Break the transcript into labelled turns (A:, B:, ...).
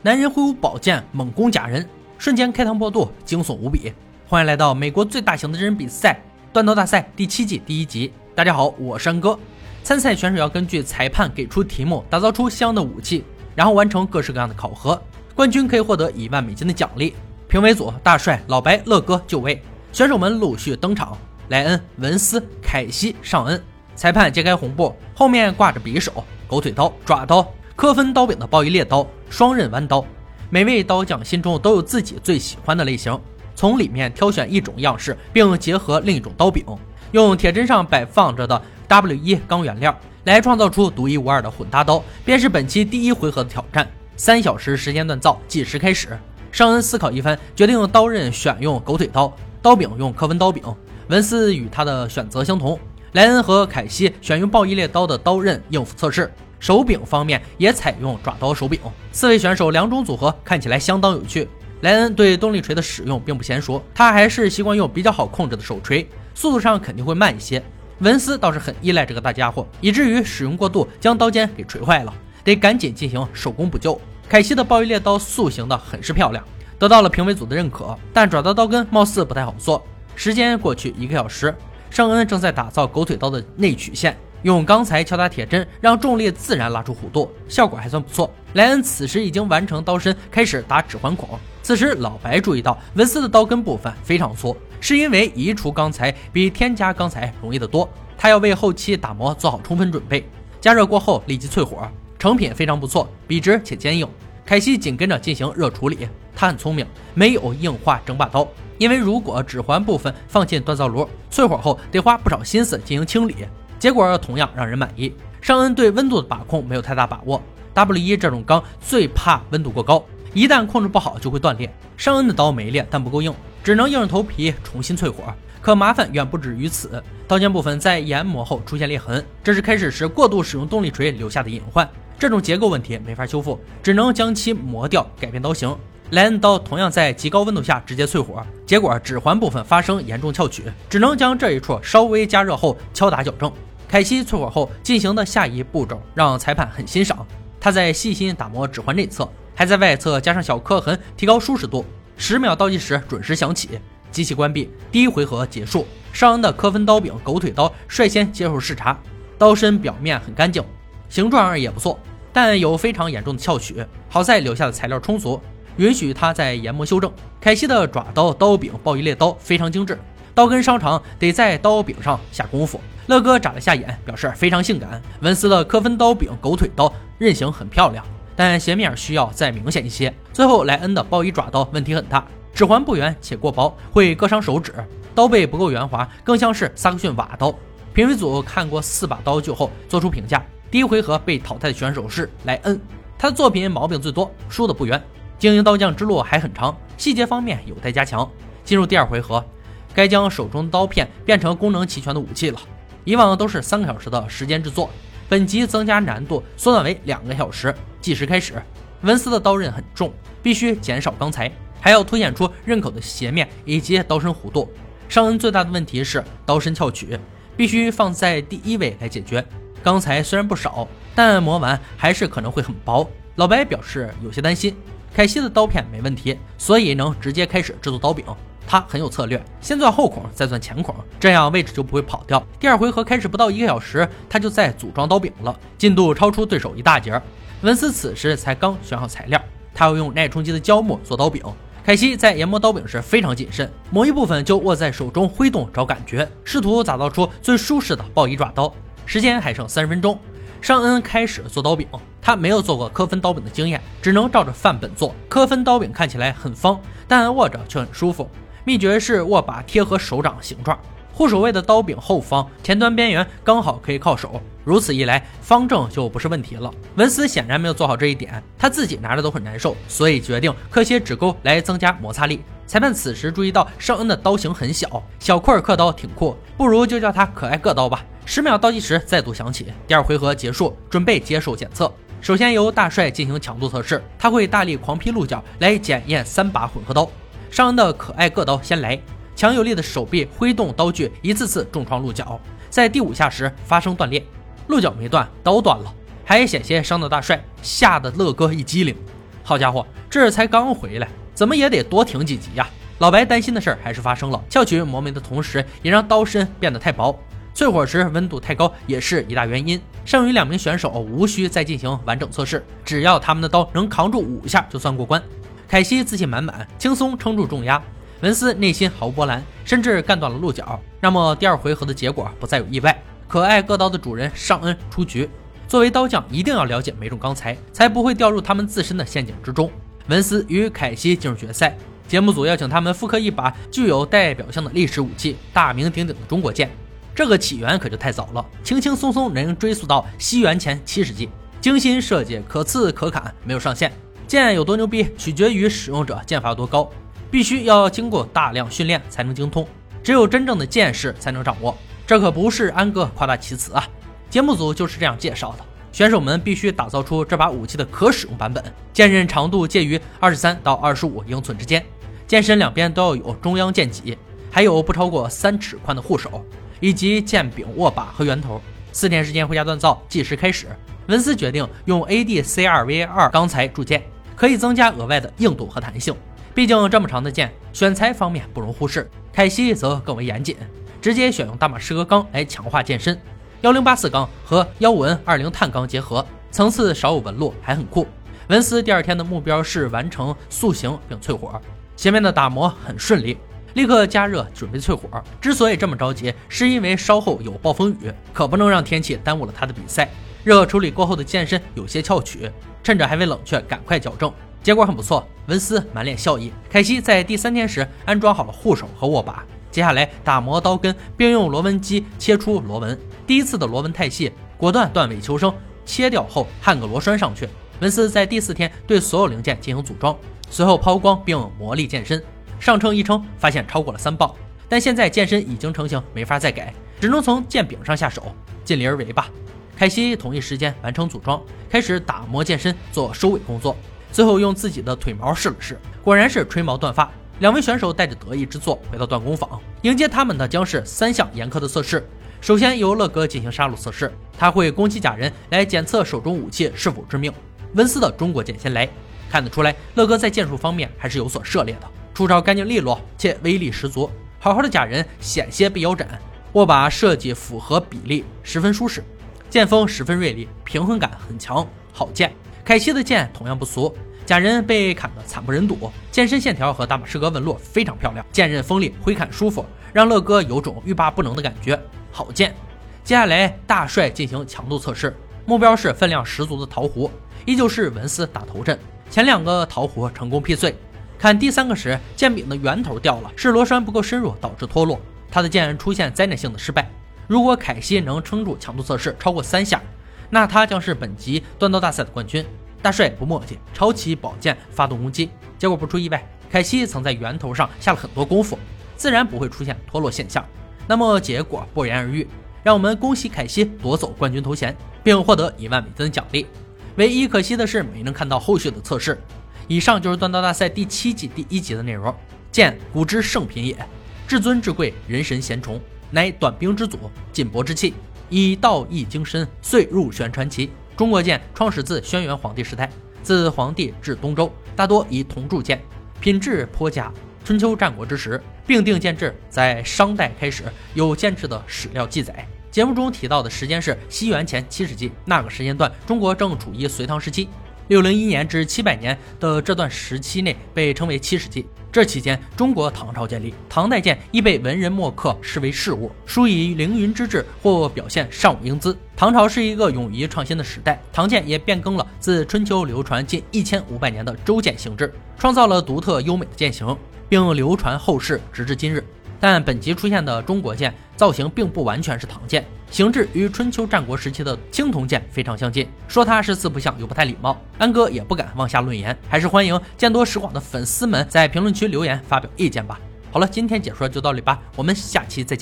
A: 男人挥舞宝剑猛攻假人，瞬间开膛破肚，惊悚无比。欢迎来到美国最大型的真人比赛——断刀大赛第七季第一集。大家好，我是山哥。参赛选手要根据裁判给出题目，打造出相应的武器，然后完成各式各样的考核。冠军可以获得一万美金的奖励。评委组：大帅、老白、乐哥就位。选手们陆续登场：莱恩、文斯、凯西、尚恩。裁判揭开红布，后面挂着匕首、狗腿刀、爪刀。科芬刀柄的暴衣猎刀、双刃弯刀，每位刀匠心中都有自己最喜欢的类型，从里面挑选一种样式，并结合另一种刀柄，用铁砧上摆放着的 W 一钢原料来创造出独一无二的混搭刀，便是本期第一回合的挑战。三小时时间锻造计时开始。尚恩思考一番，决定刀刃选用狗腿刀，刀柄用科芬刀柄。文斯与他的选择相同，莱恩和凯西选用暴衣猎刀的刀刃应付测试。手柄方面也采用爪刀手柄，四位选手两种组合看起来相当有趣。莱恩对动力锤的使用并不娴熟，他还是习惯用比较好控制的手锤，速度上肯定会慢一些。文斯倒是很依赖这个大家伙，以至于使用过度将刀尖给锤坏了，得赶紧进行手工补救。凯西的暴衣猎刀塑形的很是漂亮，得到了评委组的认可，但爪刀刀根貌似不太好做。时间过去一个小时，尚恩正在打造狗腿刀的内曲线。用钢材敲打铁针，让重力自然拉出弧度，效果还算不错。莱恩此时已经完成刀身，开始打指环孔。此时老白注意到文斯的刀根部分非常粗，是因为移除钢材比添加钢材容易得多。他要为后期打磨做好充分准备。加热过后立即淬火，成品非常不错，笔直且坚硬。凯西紧跟着进行热处理，他很聪明，没有硬化整把刀，因为如果指环部分放进锻造炉，淬火后得花不少心思进行清理。结果同样让人满意。尚恩对温度的把控没有太大把握，W 一这种钢最怕温度过高，一旦控制不好就会断裂。尚恩的刀没裂，但不够硬，只能硬着头皮重新淬火。可麻烦远不止于此，刀尖部分在研磨后出现裂痕，这是开始时过度使用动力锤留下的隐患。这种结构问题没法修复，只能将其磨掉，改变刀型。莱恩刀同样在极高温度下直接淬火，结果指环部分发生严重翘曲，只能将这一处稍微加热后敲打矫正。凯西淬火后进行的下一步骤让裁判很欣赏，他在细心打磨指环内侧，还在外侧加上小刻痕，提高舒适度。十秒倒计时准时响起，机器关闭，第一回合结束。尚恩的科芬刀柄狗腿刀率先接受视察，刀身表面很干净，形状也不错，但有非常严重的翘曲。好在留下的材料充足，允许他在研磨修正。凯西的爪刀、刀柄、暴衣猎刀非常精致，刀根稍长，得在刀柄上下功夫。乐哥眨了下眼，表示非常性感。文斯的科芬刀柄狗腿刀刃型很漂亮，但斜面需要再明显一些。最后莱恩的暴衣爪刀问题很大，指环不圆且过薄，会割伤手指。刀背不够圆滑，更像是萨克逊瓦刀。评委组看过四把刀具后做出评价：第一回合被淘汰的选手是莱恩，他的作品毛病最多，输的不冤。经营刀匠之路还很长，细节方面有待加强。进入第二回合，该将手中的刀片变成功能齐全的武器了。以往都是三个小时的时间制作，本集增加难度，缩短为两个小时。计时开始。文斯的刀刃很重，必须减少钢材，还要凸显出刃口的斜面以及刀身弧度。尚恩最大的问题是刀身翘曲，必须放在第一位来解决。钢材虽然不少，但磨完还是可能会很薄。老白表示有些担心。凯西的刀片没问题，所以能直接开始制作刀柄。他很有策略，先钻后孔，再钻前孔，这样位置就不会跑掉。第二回合开始不到一个小时，他就在组装刀柄了，进度超出对手一大截。文斯此时才刚选好材料，他要用耐冲击的胶木做刀柄。凯西在研磨刀柄时非常谨慎，某一部分就握在手中挥动找感觉，试图打造出最舒适的暴衣爪刀。时间还剩三十分钟，尚恩开始做刀柄。他没有做过科芬刀柄的经验，只能照着范本做。科芬刀柄看起来很方，但握着却很舒服。秘诀是握把贴合手掌形状，护手位的刀柄后方前端边缘刚好可以靠手，如此一来方正就不是问题了。文斯显然没有做好这一点，他自己拿着都很难受，所以决定刻些指钩来增加摩擦力。裁判此时注意到尚恩的刀型很小，小块刻刀挺酷，不如就叫他可爱个刀吧。十秒倒计时再度响起，第二回合结束，准备接受检测。首先由大帅进行强度测试，他会大力狂劈鹿角来检验三把混合刀。尚恩的可爱个刀先来，强有力的手臂挥动刀具，一次次重创鹿角，在第五下时发生断裂，鹿角没断，刀断了，还险些伤到大帅，吓得乐哥一激灵。好家伙，这才刚回来，怎么也得多挺几集呀！老白担心的事儿还是发生了，翘起磨眉的同时，也让刀身变得太薄。淬火时温度太高也是一大原因。剩余两名选手无需再进行完整测试，只要他们的刀能扛住五下就算过关。凯西自信满满，轻松撑住重压。文斯内心毫无波澜，甚至干断了鹿角。那么第二回合的结果不再有意外，可爱各刀的主人尚恩出局。作为刀匠，一定要了解每种钢材，才不会掉入他们自身的陷阱之中。文斯与凯西进入决赛，节目组邀请他们复刻一把具有代表性的历史武器——大名鼎鼎的中国剑。这个起源可就太早了，轻轻松松能追溯到西元前七世纪。精心设计，可刺可砍，没有上限。剑有多牛逼，取决于使用者剑法有多高，必须要经过大量训练才能精通。只有真正的剑士才能掌握。这可不是安哥夸大其词啊！节目组就是这样介绍的：选手们必须打造出这把武器的可使用版本，剑刃长度介于二十三到二十五英寸之间，剑身两边都要有中央剑脊，还有不超过三尺宽的护手。以及剑柄、握把和圆头。四天时间回家锻造，计时开始。文斯决定用 ADC2V2 钢材铸剑，可以增加额外的硬度和弹性。毕竟这么长的剑，选材方面不容忽视。凯西则更为严谨，直接选用大马士革钢来强化剑身。幺零八四钢和幺五 N 二零碳钢结合，层次少有纹路，还很酷。文斯第二天的目标是完成塑形并淬火，前面的打磨很顺利。立刻加热，准备淬火。之所以这么着急，是因为稍后有暴风雨，可不能让天气耽误了他的比赛。热处理过后的剑身有些翘曲，趁着还未冷却，赶快矫正。结果很不错，文斯满脸笑意。凯西在第三天时安装好了护手和握把，接下来打磨刀根，并用螺纹机切出螺纹。第一次的螺纹太细，果断断尾求生，切掉后焊个螺栓上去。文斯在第四天对所有零件进行组装，随后抛光并磨砺剑身。上称一称，发现超过了三磅，但现在剑身已经成型，没法再改，只能从剑柄上下手，尽力而为吧。凯西同一时间完成组装，开始打磨剑身做收尾工作，最后用自己的腿毛试了试，果然是吹毛断发。两位选手带着得意之作回到锻工坊，迎接他们的将是三项严苛的测试。首先由乐哥进行杀戮测试，他会攻击假人来检测手中武器是否致命。温斯的中国剑先来，看得出来乐哥在剑术方面还是有所涉猎的。出招干净利落且威力十足，好好的假人险些被腰斩。握把设计符合比例，十分舒适，剑锋十分锐利，平衡感很强，好剑。凯西的剑同样不俗，假人被砍得惨不忍睹，剑身线条和大马士革纹路非常漂亮，剑刃锋利，挥砍舒服，让乐哥有种欲罢不能的感觉。好剑。接下来大帅进行强度测试，目标是分量十足的桃核，依旧是文斯打头阵，前两个桃核成功劈碎。砍第三个时，剑柄的圆头掉了，是螺栓不够深入导致脱落，他的剑出现灾难性的失败。如果凯西能撑住强度测试超过三下，那他将是本集锻刀大赛的冠军。大帅不墨迹，抄起宝剑发动攻击，结果不出意外，凯西曾在圆头上下了很多功夫，自然不会出现脱落现象。那么结果不言而喻，让我们恭喜凯西夺走冠军头衔，并获得一万美分奖励。唯一可惜的是没能看到后续的测试。以上就是锻刀大赛第七季第一集的内容。剑，古之圣品也，至尊至贵，人神贤崇，乃短兵之祖，劲搏之器，以道义精深，遂入玄传奇。中国剑创始自轩辕皇帝时代，自黄帝至东周，大多以铜铸剑，品质颇佳。春秋战国之时，并定剑制，在商代开始有剑制的史料记载。节目中提到的时间是西元前七世纪，那个时间段，中国正处于隋唐时期。六零一年至七百年的这段时期内被称为七世纪。这期间，中国唐朝建立，唐代剑亦被文人墨客视为事物，书以凌云之志或表现尚武英姿。唐朝是一个勇于创新的时代，唐剑也变更了自春秋流传近一千五百年的周剑形制，创造了独特优美的剑形，并流传后世，直至今日。但本集出现的中国剑造型并不完全是唐剑，形制与春秋战国时期的青铜剑非常相近，说它是四不像又不太礼貌。安哥也不敢妄下论言，还是欢迎见多识广的粉丝们在评论区留言发表意见吧。好了，今天解说就到这里吧，我们下期再见。